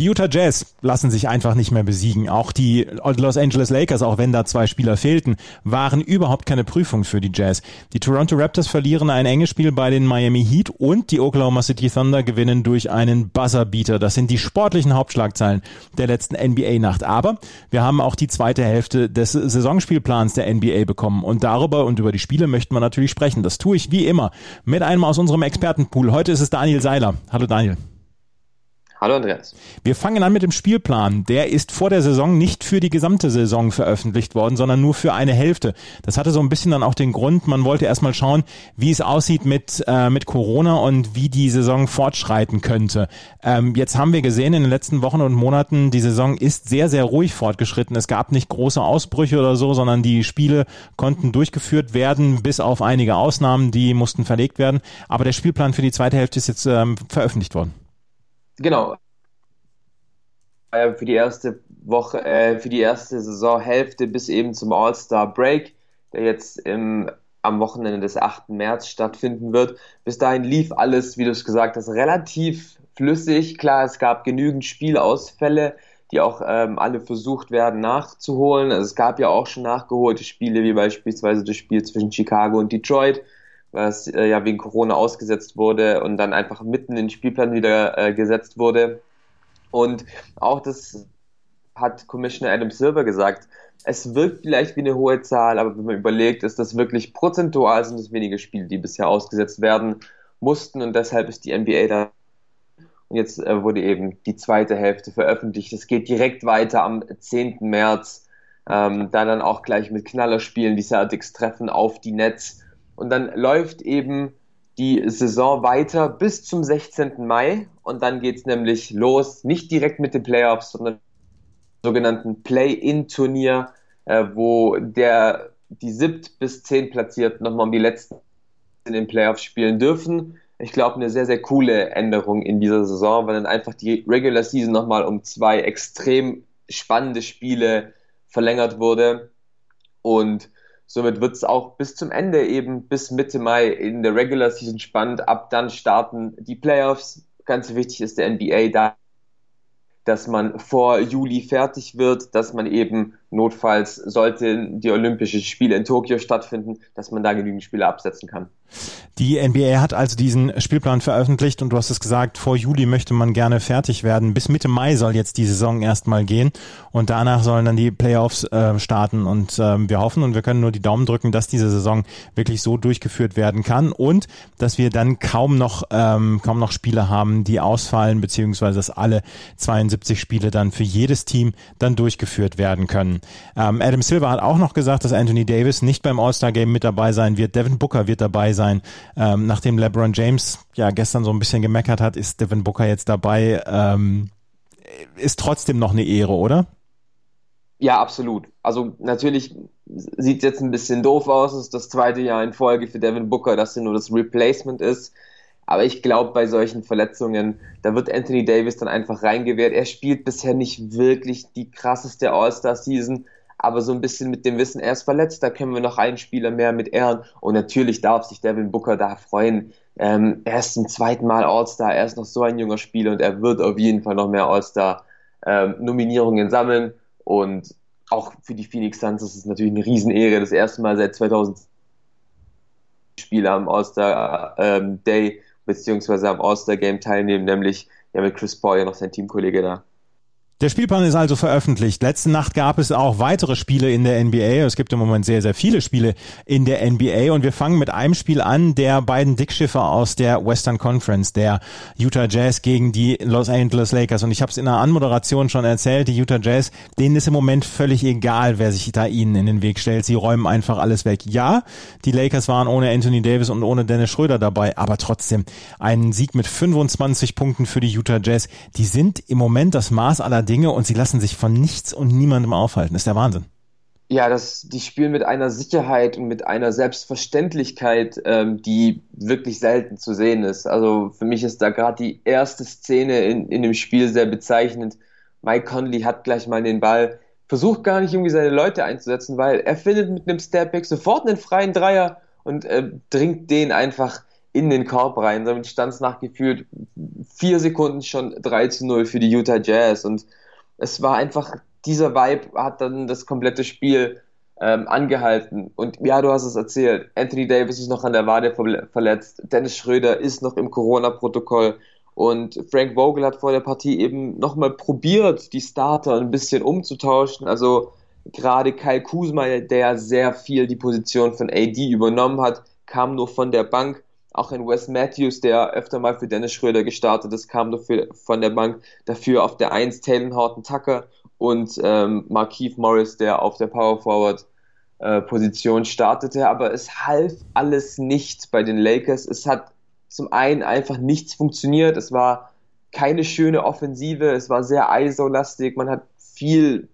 Die Utah Jazz lassen sich einfach nicht mehr besiegen. Auch die Los Angeles Lakers, auch wenn da zwei Spieler fehlten, waren überhaupt keine Prüfung für die Jazz. Die Toronto Raptors verlieren ein enges Spiel bei den Miami Heat und die Oklahoma City Thunder gewinnen durch einen Buzzerbeater. Das sind die sportlichen Hauptschlagzeilen der letzten NBA-Nacht. Aber wir haben auch die zweite Hälfte des Saisonspielplans der NBA bekommen und darüber und über die Spiele möchten wir natürlich sprechen. Das tue ich wie immer mit einem aus unserem Expertenpool. Heute ist es Daniel Seiler. Hallo Daniel. Hallo Andreas. Wir fangen an mit dem Spielplan. Der ist vor der Saison nicht für die gesamte Saison veröffentlicht worden, sondern nur für eine Hälfte. Das hatte so ein bisschen dann auch den Grund, man wollte erstmal schauen, wie es aussieht mit, äh, mit Corona und wie die Saison fortschreiten könnte. Ähm, jetzt haben wir gesehen in den letzten Wochen und Monaten, die Saison ist sehr, sehr ruhig fortgeschritten. Es gab nicht große Ausbrüche oder so, sondern die Spiele konnten durchgeführt werden, bis auf einige Ausnahmen, die mussten verlegt werden. Aber der Spielplan für die zweite Hälfte ist jetzt ähm, veröffentlicht worden. Genau. Für die erste Woche, äh, für die erste Saisonhälfte bis eben zum All-Star Break, der jetzt im, am Wochenende des 8. März stattfinden wird. Bis dahin lief alles, wie du es gesagt hast, relativ flüssig. Klar, es gab genügend Spielausfälle, die auch ähm, alle versucht werden nachzuholen. Also es gab ja auch schon nachgeholte Spiele, wie beispielsweise das Spiel zwischen Chicago und Detroit was äh, ja wegen Corona ausgesetzt wurde und dann einfach mitten in den Spielplan wieder äh, gesetzt wurde. Und auch das hat Commissioner Adam Silver gesagt. Es wirkt vielleicht wie eine hohe Zahl, aber wenn man überlegt, ist das wirklich prozentual sind es wenige Spiele, die bisher ausgesetzt werden mussten und deshalb ist die NBA da. Und jetzt äh, wurde eben die zweite Hälfte veröffentlicht. Es geht direkt weiter am 10. März. Ähm, da dann auch gleich mit Knallerspielen. Die Celtics treffen auf die Nets und dann läuft eben die Saison weiter bis zum 16. Mai und dann geht es nämlich los, nicht direkt mit den Playoffs, sondern sogenannten Play-In-Turnier, äh, wo der die siebt bis zehn platziert nochmal um die letzten in den Playoffs spielen dürfen. Ich glaube, eine sehr, sehr coole Änderung in dieser Saison, weil dann einfach die Regular Season nochmal um zwei extrem spannende Spiele verlängert wurde. Und Somit wird es auch bis zum Ende eben bis Mitte Mai in der Regular Season spannend. Ab dann starten die Playoffs. Ganz wichtig ist der NBA da, dass man vor Juli fertig wird, dass man eben notfalls sollten die Olympischen Spiele in Tokio stattfinden, dass man da genügend Spiele absetzen kann. Die NBA hat also diesen Spielplan veröffentlicht und du hast es gesagt, vor Juli möchte man gerne fertig werden. Bis Mitte Mai soll jetzt die Saison erstmal gehen und danach sollen dann die Playoffs äh, starten und äh, wir hoffen und wir können nur die Daumen drücken, dass diese Saison wirklich so durchgeführt werden kann und dass wir dann kaum noch ähm, kaum noch Spiele haben, die ausfallen beziehungsweise dass alle 72 Spiele dann für jedes Team dann durchgeführt werden können. Ähm, Adam Silver hat auch noch gesagt, dass Anthony Davis nicht beim All-Star Game mit dabei sein wird. Devin Booker wird dabei sein. Ähm, nachdem LeBron James ja gestern so ein bisschen gemeckert hat, ist Devin Booker jetzt dabei. Ähm, ist trotzdem noch eine Ehre, oder? Ja, absolut. Also natürlich sieht es jetzt ein bisschen doof aus. Es ist das zweite Jahr in Folge für Devin Booker, dass er nur das Replacement ist. Aber ich glaube, bei solchen Verletzungen, da wird Anthony Davis dann einfach reingewehrt. Er spielt bisher nicht wirklich die krasseste All-Star-Season, aber so ein bisschen mit dem Wissen, er ist verletzt, da können wir noch einen Spieler mehr mit ehren. Und natürlich darf sich Devin Booker da freuen. Ähm, er ist zum zweiten Mal All-Star, er ist noch so ein junger Spieler und er wird auf jeden Fall noch mehr All-Star-Nominierungen ähm, sammeln. Und auch für die Phoenix Suns ist es natürlich eine Riesenehre, das erste Mal seit 2000 Spieler am All-Star ähm, beziehungsweise am All-Star-Game teilnehmen, nämlich ja mit Chris Paul ja noch sein Teamkollege da. Der Spielplan ist also veröffentlicht. Letzte Nacht gab es auch weitere Spiele in der NBA. Es gibt im Moment sehr, sehr viele Spiele in der NBA und wir fangen mit einem Spiel an, der beiden Dickschiffer aus der Western Conference, der Utah Jazz gegen die Los Angeles Lakers. Und ich habe es in der Anmoderation schon erzählt, die Utah Jazz, denen ist im Moment völlig egal, wer sich da ihnen in den Weg stellt. Sie räumen einfach alles weg. Ja, die Lakers waren ohne Anthony Davis und ohne Dennis Schröder dabei, aber trotzdem ein Sieg mit 25 Punkten für die Utah Jazz. Die sind im Moment das Maß aller Dinge und sie lassen sich von nichts und niemandem aufhalten. Das ist der Wahnsinn. Ja, das, die spielen mit einer Sicherheit und mit einer Selbstverständlichkeit, ähm, die wirklich selten zu sehen ist. Also für mich ist da gerade die erste Szene in, in dem Spiel sehr bezeichnend. Mike Conley hat gleich mal den Ball, versucht gar nicht irgendwie seine Leute einzusetzen, weil er findet mit einem Stepback sofort einen freien Dreier und äh, dringt den einfach in den Korb rein. Damit stand es nach gefühlt vier Sekunden schon 3 zu 0 für die Utah Jazz und es war einfach, dieser Vibe hat dann das komplette Spiel ähm, angehalten. Und ja, du hast es erzählt. Anthony Davis ist noch an der Wade verletzt. Dennis Schröder ist noch im Corona-Protokoll. Und Frank Vogel hat vor der Partie eben nochmal probiert, die Starter ein bisschen umzutauschen. Also gerade Kyle Kuzma, der sehr viel die Position von AD übernommen hat, kam nur von der Bank. Auch ein Wes Matthews, der öfter mal für Dennis Schröder gestartet ist, kam nur für, von der Bank. Dafür auf der 1 Taylor Horton Tucker und ähm, Markeith Morris, der auf der Power Forward äh, Position startete. Aber es half alles nicht bei den Lakers. Es hat zum einen einfach nichts funktioniert. Es war keine schöne Offensive. Es war sehr ISO-lastig. Man hat viel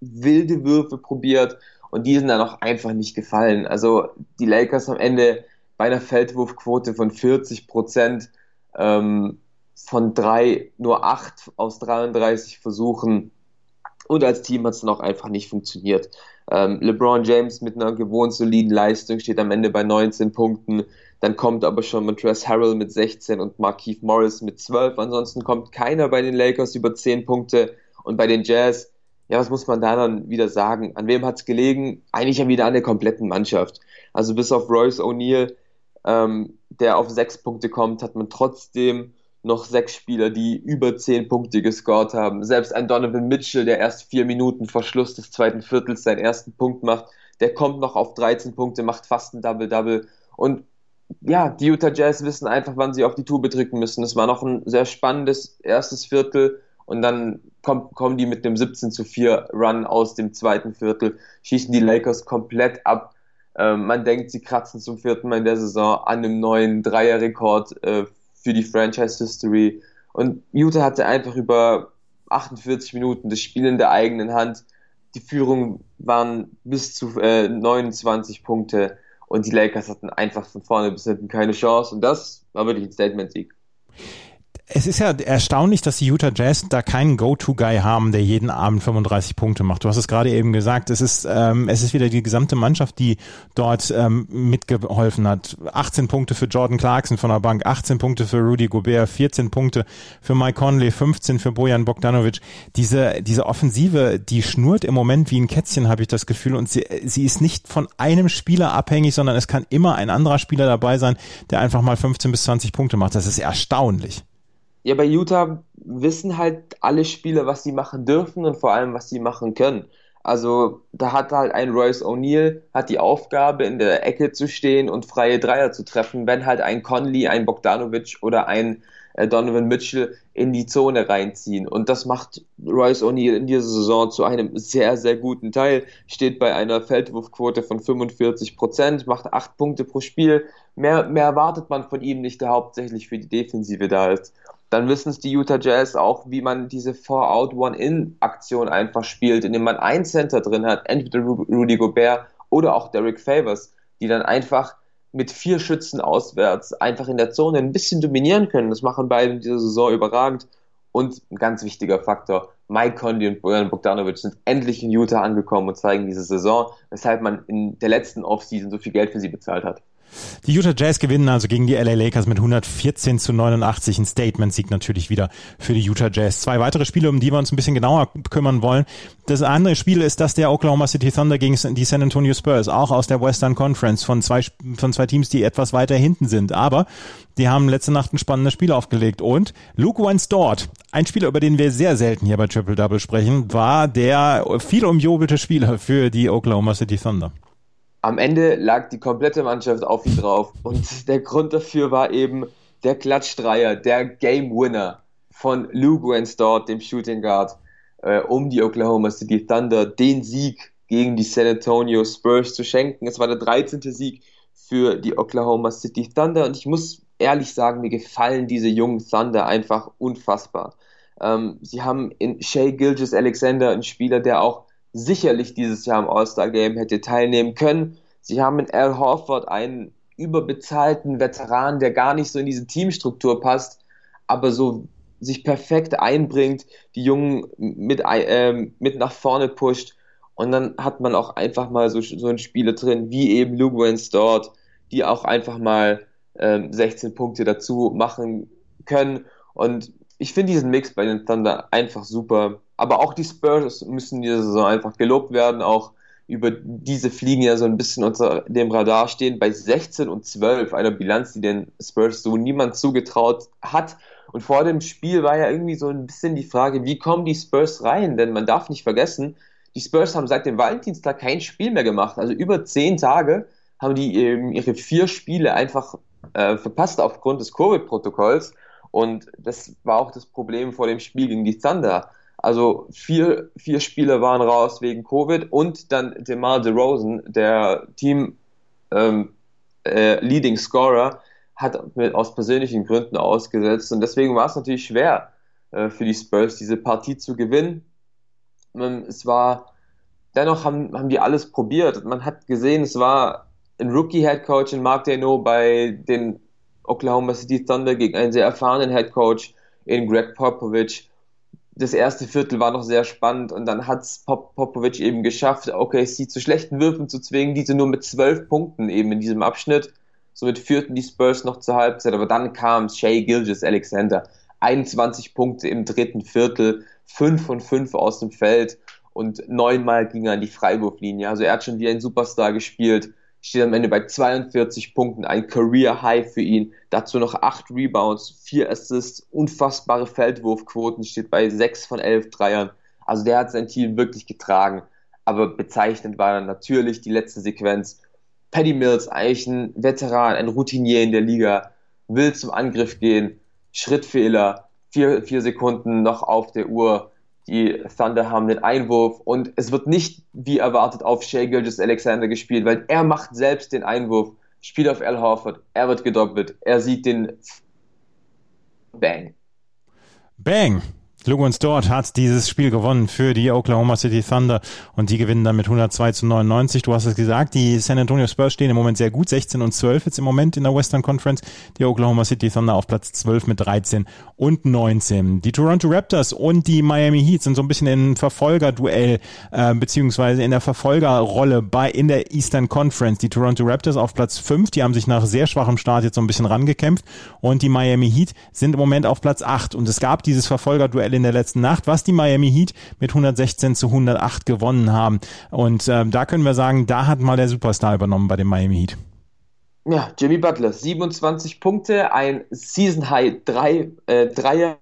wilde Würfe probiert und die sind dann auch einfach nicht gefallen. Also die Lakers am Ende bei einer Feldwurfquote von 40 Prozent ähm, von drei nur acht aus 33 Versuchen und als Team hat es dann auch einfach nicht funktioniert. Ähm, LeBron James mit einer gewohnt soliden Leistung steht am Ende bei 19 Punkten. Dann kommt aber schon Montrezl Harrell mit 16 und Markeith Morris mit 12. Ansonsten kommt keiner bei den Lakers über 10 Punkte. Und bei den Jazz, ja, was muss man da dann wieder sagen? An wem hat es gelegen? Eigentlich ja wieder an der kompletten Mannschaft. Also bis auf Royce O'Neal, ähm, der auf 6 Punkte kommt, hat man trotzdem noch sechs Spieler, die über zehn Punkte gescored haben. Selbst ein Donovan Mitchell, der erst vier Minuten vor Schluss des zweiten Viertels seinen ersten Punkt macht, der kommt noch auf 13 Punkte, macht fast ein Double-Double. Und ja, die Utah Jazz wissen einfach, wann sie auf die Tube drücken müssen. Es war noch ein sehr spannendes erstes Viertel und dann kommt, kommen die mit dem 17 zu 4 Run aus dem zweiten Viertel, schießen die Lakers komplett ab. Ähm, man denkt, sie kratzen zum vierten Mal in der Saison an einem neuen Dreierrekord äh, für die Franchise History. Und Utah hatte einfach über 48 Minuten das Spiel in der eigenen Hand. Die Führung waren bis zu äh, 29 Punkte und die Lakers hatten einfach von vorne bis hinten keine Chance und das war wirklich ein Statement-Sieg es ist ja erstaunlich, dass die Utah Jazz da keinen Go-To-Guy haben, der jeden Abend 35 Punkte macht. Du hast es gerade eben gesagt. Es ist, ähm, es ist wieder die gesamte Mannschaft, die dort ähm, mitgeholfen hat. 18 Punkte für Jordan Clarkson von der Bank, 18 Punkte für Rudy Gobert, 14 Punkte für Mike Conley, 15 für Bojan Bogdanovic. Diese, diese Offensive, die schnurrt im Moment wie ein Kätzchen, habe ich das Gefühl. Und sie, sie ist nicht von einem Spieler abhängig, sondern es kann immer ein anderer Spieler dabei sein, der einfach mal 15 bis 20 Punkte macht. Das ist erstaunlich. Ja, bei Utah wissen halt alle Spieler, was sie machen dürfen und vor allem, was sie machen können. Also da hat halt ein Royce O'Neill hat die Aufgabe, in der Ecke zu stehen und freie Dreier zu treffen, wenn halt ein Conley, ein Bogdanovic oder ein Donovan Mitchell in die Zone reinziehen. Und das macht Royce O'Neill in dieser Saison zu einem sehr, sehr guten Teil. Steht bei einer Feldwurfquote von 45 Prozent, macht acht Punkte pro Spiel. Mehr, mehr erwartet man von ihm nicht, der hauptsächlich für die Defensive da ist dann wissen es die Utah Jazz auch, wie man diese Four-Out, One-In-Aktion einfach spielt, indem man ein Center drin hat, entweder Rudy Gobert oder auch Derek Favors, die dann einfach mit vier Schützen auswärts einfach in der Zone ein bisschen dominieren können. Das machen beide in dieser Saison überragend. Und ein ganz wichtiger Faktor, Mike Conley und Bojan Bogdanovic sind endlich in Utah angekommen und zeigen diese Saison, weshalb man in der letzten Offseason so viel Geld für sie bezahlt hat. Die Utah Jazz gewinnen also gegen die LA Lakers mit 114 zu 89. Ein Statement-Sieg natürlich wieder für die Utah Jazz. Zwei weitere Spiele, um die wir uns ein bisschen genauer kümmern wollen. Das andere Spiel ist das der Oklahoma City Thunder gegen die San Antonio Spurs, auch aus der Western Conference von zwei, von zwei Teams, die etwas weiter hinten sind. Aber die haben letzte Nacht ein spannendes Spiel aufgelegt. Und Luke Wentz dort, ein Spieler, über den wir sehr selten hier bei Triple Double sprechen, war der viel umjobelte Spieler für die Oklahoma City Thunder am Ende lag die komplette Mannschaft auf ihn drauf. Und der Grund dafür war eben der Klatschdreier, der Game Winner von Lou Gwens dem Shooting Guard, äh, um die Oklahoma City Thunder den Sieg gegen die San Antonio Spurs zu schenken. Es war der 13. Sieg für die Oklahoma City Thunder und ich muss ehrlich sagen, mir gefallen diese jungen Thunder einfach unfassbar. Ähm, sie haben in Shea Gilgis Alexander einen Spieler, der auch sicherlich dieses Jahr im All-Star-Game hätte teilnehmen können. Sie haben in Al Horford einen überbezahlten Veteran, der gar nicht so in diese Teamstruktur passt, aber so sich perfekt einbringt, die Jungen mit, äh, mit nach vorne pusht Und dann hat man auch einfach mal so, so einen Spieler drin, wie eben Luke Wayne dort, die auch einfach mal ähm, 16 Punkte dazu machen können. Und ich finde diesen Mix bei den Thunder einfach super. Aber auch die Spurs müssen diese Saison einfach gelobt werden. Auch über diese Fliegen ja so ein bisschen unter dem Radar stehen. Bei 16 und 12, einer Bilanz, die den Spurs so niemand zugetraut hat. Und vor dem Spiel war ja irgendwie so ein bisschen die Frage, wie kommen die Spurs rein? Denn man darf nicht vergessen, die Spurs haben seit dem Valentinstag kein Spiel mehr gemacht. Also über zehn Tage haben die eben ihre vier Spiele einfach äh, verpasst aufgrund des Covid-Protokolls. Und das war auch das Problem vor dem Spiel gegen die Thunder. Also vier, vier Spieler waren raus wegen Covid und dann DeMar DeRozan, der Team ähm, äh, Leading Scorer, hat mit, aus persönlichen Gründen ausgesetzt. Und deswegen war es natürlich schwer äh, für die Spurs, diese Partie zu gewinnen. Ähm, es war, dennoch haben, haben die alles probiert. Man hat gesehen, es war ein Rookie-Headcoach in Mark Dano bei den Oklahoma City Thunder gegen einen sehr erfahrenen Headcoach in Greg Popovich. Das erste Viertel war noch sehr spannend und dann hat es Pop Popovich eben geschafft, OKC zu schlechten Würfen zu zwingen, diese nur mit zwölf Punkten eben in diesem Abschnitt. Somit führten die Spurs noch zur Halbzeit, aber dann kam Shea Gilgis Alexander. 21 Punkte im dritten Viertel, 5 von 5 aus dem Feld und neunmal ging er an die Freiwurflinie. Also er hat schon wie ein Superstar gespielt steht am Ende bei 42 Punkten, ein Career High für ihn. Dazu noch 8 Rebounds, 4 Assists, unfassbare Feldwurfquoten, steht bei 6 von 11 Dreiern. Also der hat sein Team wirklich getragen. Aber bezeichnend war dann natürlich die letzte Sequenz. Paddy Mills, eigentlich ein Veteran, ein Routinier in der Liga, will zum Angriff gehen, Schrittfehler, 4 Sekunden noch auf der Uhr die Thunder haben den Einwurf und es wird nicht wie erwartet auf Shea Gilgis Alexander gespielt, weil er macht selbst den Einwurf, spielt auf Al Horford, er wird gedoppelt, er sieht den Bang. Bang! Lugans dort hat dieses Spiel gewonnen für die Oklahoma City Thunder und die gewinnen dann mit 102 zu 99. Du hast es gesagt, die San Antonio Spurs stehen im Moment sehr gut, 16 und 12 jetzt im Moment in der Western Conference. Die Oklahoma City Thunder auf Platz 12 mit 13 und 19. Die Toronto Raptors und die Miami Heat sind so ein bisschen in Verfolgerduell äh, beziehungsweise in der Verfolgerrolle bei in der Eastern Conference. Die Toronto Raptors auf Platz 5, die haben sich nach sehr schwachem Start jetzt so ein bisschen rangekämpft und die Miami Heat sind im Moment auf Platz 8 und es gab dieses Verfolgerduell in der letzten Nacht, was die Miami Heat mit 116 zu 108 gewonnen haben. Und äh, da können wir sagen, da hat mal der Superstar übernommen bei dem Miami Heat. Ja, Jimmy Butler, 27 Punkte, ein Season High 3, äh, Dreier,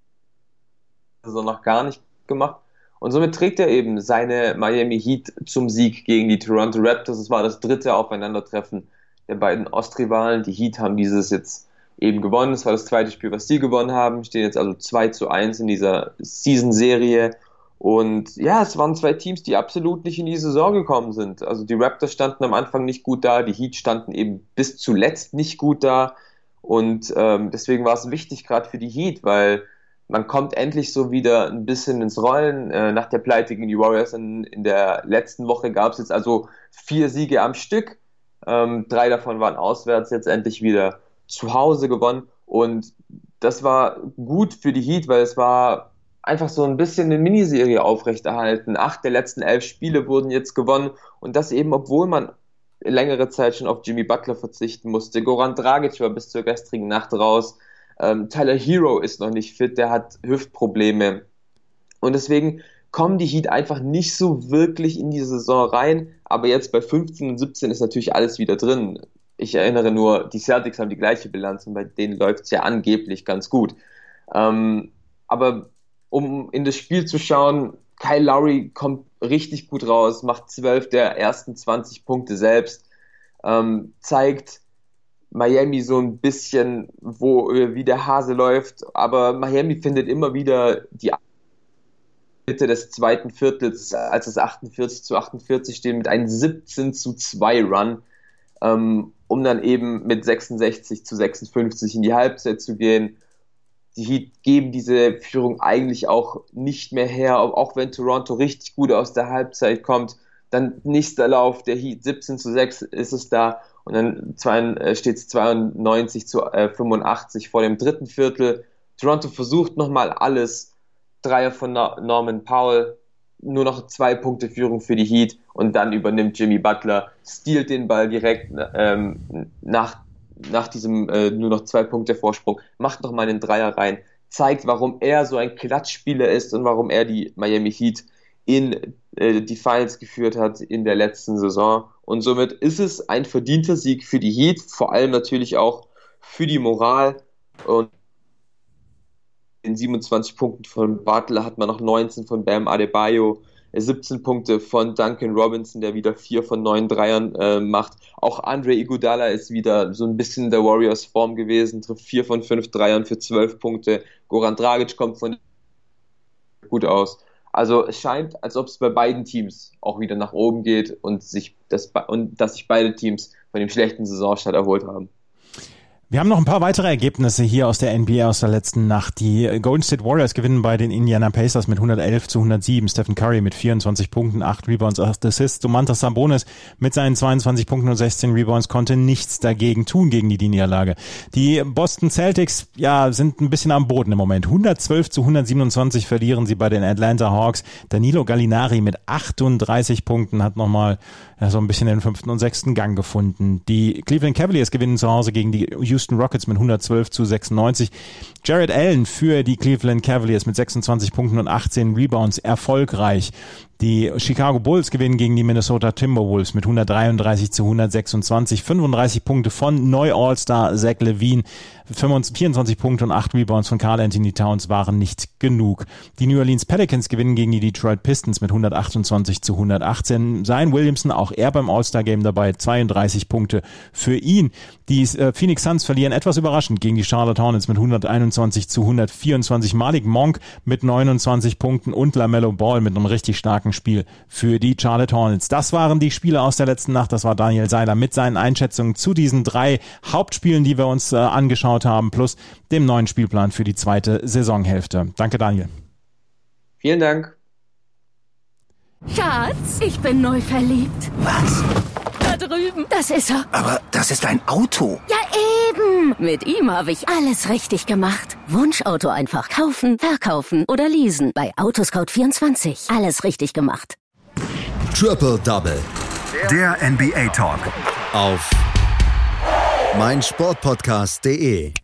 also noch gar nicht gemacht. Und somit trägt er eben seine Miami Heat zum Sieg gegen die Toronto Raptors. Es war das dritte Aufeinandertreffen der beiden Ostrivalen. Die Heat haben dieses jetzt eben gewonnen. Es war das zweite Spiel, was sie gewonnen haben. Stehen jetzt also 2 zu 1 in dieser Season-Serie. Und ja, es waren zwei Teams, die absolut nicht in die Saison gekommen sind. Also die Raptors standen am Anfang nicht gut da, die Heat standen eben bis zuletzt nicht gut da. Und ähm, deswegen war es wichtig, gerade für die Heat, weil man kommt endlich so wieder ein bisschen ins Rollen. Äh, nach der Pleite gegen die Warriors in, in der letzten Woche gab es jetzt also vier Siege am Stück. Ähm, drei davon waren auswärts jetzt endlich wieder zu Hause gewonnen und das war gut für die Heat, weil es war einfach so ein bisschen eine Miniserie aufrechterhalten. Acht der letzten elf Spiele wurden jetzt gewonnen und das eben, obwohl man längere Zeit schon auf Jimmy Butler verzichten musste. Goran Dragic war bis zur gestrigen Nacht raus. Ähm, Tyler Hero ist noch nicht fit, der hat Hüftprobleme. Und deswegen kommen die Heat einfach nicht so wirklich in die Saison rein. Aber jetzt bei 15 und 17 ist natürlich alles wieder drin ich erinnere nur, die Celtics haben die gleiche Bilanz und bei denen läuft es ja angeblich ganz gut. Ähm, aber um in das Spiel zu schauen, Kyle Lowry kommt richtig gut raus, macht zwölf der ersten 20 Punkte selbst, ähm, zeigt Miami so ein bisschen, wo wie der Hase läuft, aber Miami findet immer wieder die Mitte des zweiten Viertels, als es 48 zu 48 steht, mit einem 17 zu 2 Run ähm, um dann eben mit 66 zu 56 in die Halbzeit zu gehen. Die Heat geben diese Führung eigentlich auch nicht mehr her, auch wenn Toronto richtig gut aus der Halbzeit kommt. Dann nächster Lauf der Heat, 17 zu 6 ist es da und dann steht es 92 zu 85 äh, vor dem dritten Viertel. Toronto versucht nochmal alles. Dreier von Norman Powell, nur noch zwei Punkte Führung für die Heat und dann übernimmt Jimmy Butler, stiehlt den Ball direkt ähm, nach, nach diesem äh, nur noch zwei Punkte Vorsprung, macht noch mal einen Dreier rein, zeigt, warum er so ein Klatschspieler ist und warum er die Miami Heat in äh, die Finals geführt hat in der letzten Saison. Und somit ist es ein verdienter Sieg für die Heat, vor allem natürlich auch für die Moral. Und in 27 Punkten von Butler hat man noch 19 von Bam Adebayo, 17 Punkte von Duncan Robinson, der wieder 4 von 9 Dreiern äh, macht. Auch Andre Iguodala ist wieder so ein bisschen in der Warriors Form gewesen, trifft 4 von 5 Dreiern für 12 Punkte. Goran Dragic kommt von gut aus. Also es scheint, als ob es bei beiden Teams auch wieder nach oben geht und sich das und dass sich beide Teams von dem schlechten Saisonstart erholt haben. Wir haben noch ein paar weitere Ergebnisse hier aus der NBA aus der letzten Nacht. Die Golden State Warriors gewinnen bei den Indiana Pacers mit 111 zu 107. Stephen Curry mit 24 Punkten, 8 Rebounds, 8 Assists. Domantas Sabonis mit seinen 22 Punkten und 16 Rebounds konnte nichts dagegen tun gegen die Niederlage. Die Boston Celtics, ja, sind ein bisschen am Boden im Moment. 112 zu 127 verlieren sie bei den Atlanta Hawks. Danilo Gallinari mit 38 Punkten hat nochmal ja, so ein bisschen den fünften und sechsten Gang gefunden. Die Cleveland Cavaliers gewinnen zu Hause gegen die Houston Rockets mit 112 zu 96. Jared Allen für die Cleveland Cavaliers mit 26 Punkten und 18 Rebounds erfolgreich. Die Chicago Bulls gewinnen gegen die Minnesota Timberwolves mit 133 zu 126. 35 Punkte von Neu-All-Star Zach Levine. 24 Punkte und 8 Rebounds von Carl Anthony Towns waren nicht genug. Die New Orleans Pelicans gewinnen gegen die Detroit Pistons mit 128 zu 118. Sein Williamson, auch er beim All-Star-Game dabei, 32 Punkte für ihn. Die äh, Phoenix Suns verlieren etwas überraschend gegen die Charlotte Hornets mit 121 zu 124. Malik Monk mit 29 Punkten und LaMelo Ball mit einem richtig starken Spiel für die Charlotte Hornets. Das waren die Spiele aus der letzten Nacht. Das war Daniel Seiler mit seinen Einschätzungen zu diesen drei Hauptspielen, die wir uns äh, angeschaut angeschaut haben, plus dem neuen Spielplan für die zweite Saisonhälfte. Danke, Daniel. Vielen Dank. Schatz, ich bin neu verliebt. Was? Da drüben. Das ist er. Aber das ist ein Auto. Ja, eben. Mit ihm habe ich alles richtig gemacht. Wunschauto einfach kaufen, verkaufen oder leasen. Bei Autoscout24. Alles richtig gemacht. Triple Double. Der NBA Talk. Auf meinsportpodcast.de.